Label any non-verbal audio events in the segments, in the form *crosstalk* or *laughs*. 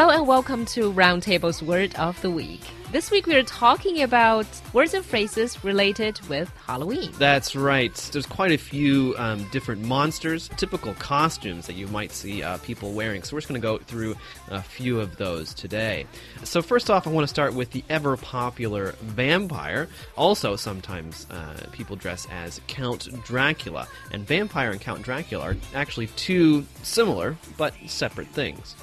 Hello and welcome to Roundtable's Word of the Week. This week we are talking about words and phrases related with Halloween. That's right. There's quite a few um, different monsters, typical costumes that you might see uh, people wearing. So we're just going to go through a few of those today. So first off, I want to start with the ever popular vampire. Also, sometimes uh, people dress as Count Dracula, and vampire and Count Dracula are actually two similar but separate things.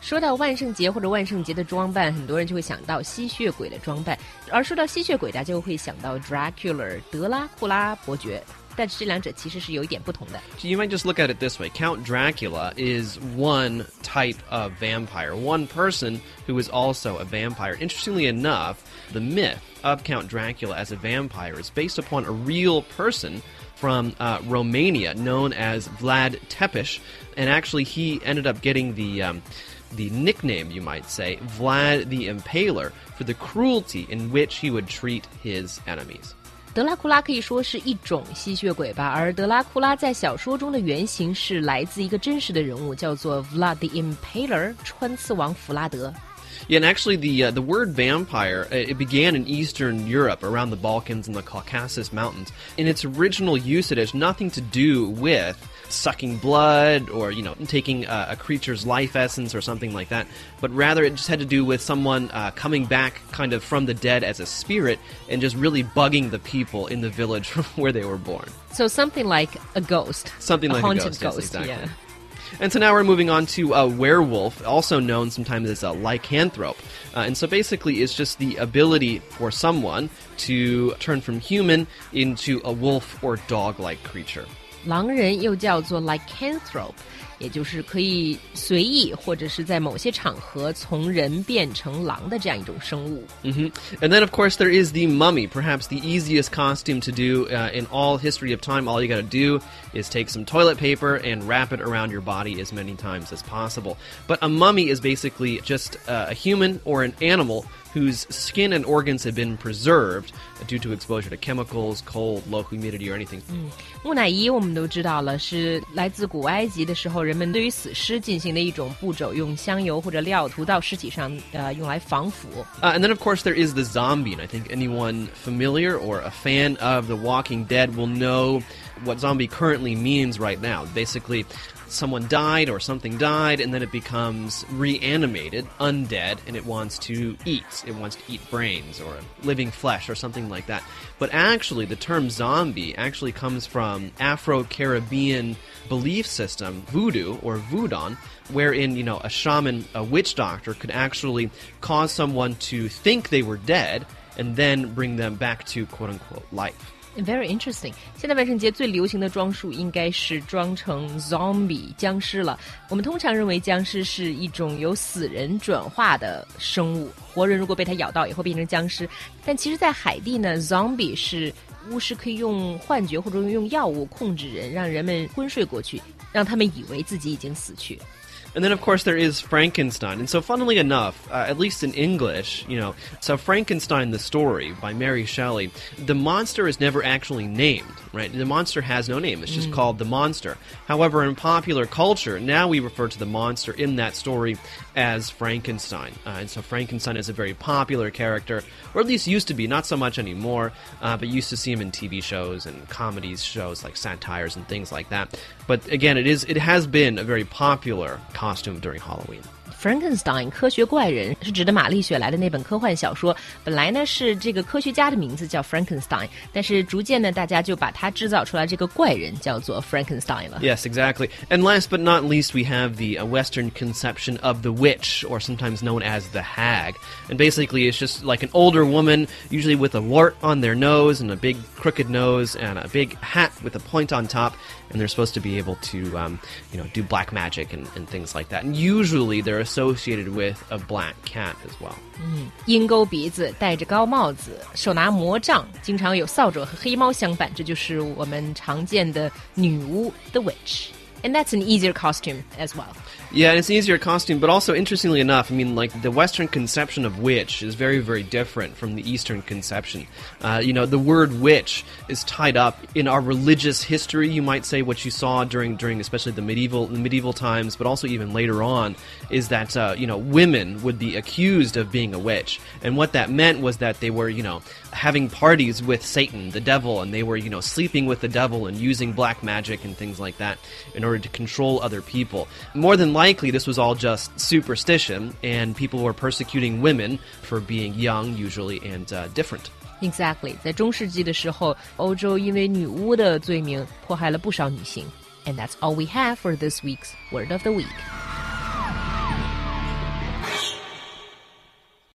说到万圣节或者万圣节的装扮，很多人就会想到吸血 鬼的装扮，而说到吸血鬼，大家就会想到 Dracula 德拉库拉伯爵。但是这两者其实是有一点不同的。 You might just look at it this way Count Dracula is one type of vampire, one person who is also a vampire. Interestingly enough, the myth of Count Dracula as a vampire is based upon a real person from uh, Romania known as Vlad Tepes, and actually he ended up getting the. Um, the nickname, you might say, Vlad the Impaler, for the cruelty in which he would treat his enemies. 德拉库拉可以说是一种吸血鬼吧，而德拉库拉在小说中的原型是来自一个真实的人物，叫做 Vlad the Impaler，穿刺王弗拉德。 Yeah, and actually, the uh, the word vampire uh, it began in Eastern Europe, around the Balkans and the Caucasus Mountains. In its original use, it has nothing to do with sucking blood or you know taking uh, a creature's life essence or something like that, but rather it just had to do with someone uh, coming back kind of from the dead as a spirit and just really bugging the people in the village *laughs* from where they were born. So something like a ghost, Something a like a haunted ghost, yes, exactly. yeah. And so now we're moving on to a werewolf, also known sometimes as a lycanthrope. Uh, and so basically, it's just the ability for someone to turn from human into a wolf or dog like creature. 狼人又叫做 lycanthrope， 也就是可以随意或者是在某些场合从人变成狼的这样一种生物。 hmm And then, of course, there is the mummy, perhaps the easiest costume to do uh, in all history of time. All you gotta do is take some toilet paper and wrap it around your body as many times as possible. But a mummy is basically just uh, a human or an animal whose skin and organs have been preserved due to exposure to chemicals, cold, low humidity, or anything. 木乃伊我们都知道了，是来自古埃及的时候， 人们对于死尸进行的一种步骤，用香油或者料涂到尸体上，呃，用来防腐。 Uh, and then, of course, there is the zombie, and I think anyone familiar or a fan of The Walking Dead will know what zombie currently means right now. Basically, someone died or something died, and then it becomes reanimated, undead, and it wants to eat. It wants to eat brains or living flesh or something like that. But actually, the term zombie actually comes from Afro Caribbean belief system, voodoo or voodoo, wherein, you know, a shaman, a witch doctor, could actually cause someone to think they were dead and then bring them back to quote unquote life. Very interesting。现在万圣节最流行的装束应该是装成 zombie 僵尸了。我们通常认为僵尸是一种由死人转化的生物，活人如果被它咬到也会变成僵尸。但其实，在海地呢，zombie 是巫师可以用幻觉或者用药物控制人，让人们昏睡过去，让他们以为自己已经死去。And then, of course, there is Frankenstein. And so, funnily enough, uh, at least in English, you know, so Frankenstein, the story by Mary Shelley, the monster is never actually named, right? The monster has no name. It's just called the monster. However, in popular culture, now we refer to the monster in that story as Frankenstein. Uh, and so, Frankenstein is a very popular character, or at least used to be, not so much anymore, uh, but used to see him in TV shows and comedies shows like satires and things like that. But again, it is it has been a very popular costume during Halloween. Frankenstein 科学怪人是指的玛丽雪莱的那本科幻小说，本来呢是这个科学家的名字叫 Frankenstein，但是逐渐呢大家就把他制造出来这个怪人叫做 Frankenstein 了。 Yes, exactly. And last but not least, we have the uh, Western conception of the witch, or sometimes known as the hag. And basically, it's just like an older woman, usually with a wart on their nose and a big crooked nose and a big hat with a point on top. And they're supposed to be able to, um, you know, do black magic and, and things like that. And usually, they're associated with a black cat as well. 鹰钩鼻子，戴着高帽子，手拿魔杖，经常有扫帚和黑猫相伴，这就是我们常见的女巫 the witch。 And that's an easier costume as well. Yeah, and it's an easier costume, but also interestingly enough, I mean, like the Western conception of witch is very, very different from the Eastern conception. Uh, you know, the word witch is tied up in our religious history. You might say what you saw during, during especially the medieval, the medieval times, but also even later on, is that uh, you know women would be accused of being a witch, and what that meant was that they were, you know, having parties with Satan, the devil, and they were, you know, sleeping with the devil and using black magic and things like that in order to control other people. More than likely, this was all just superstition, and people were persecuting women for being young, usually, and uh, different. Exactly，在中世纪的时候，欧洲因为女巫的罪名迫害了不少女性。And that's all we have for this week's Word of the Week.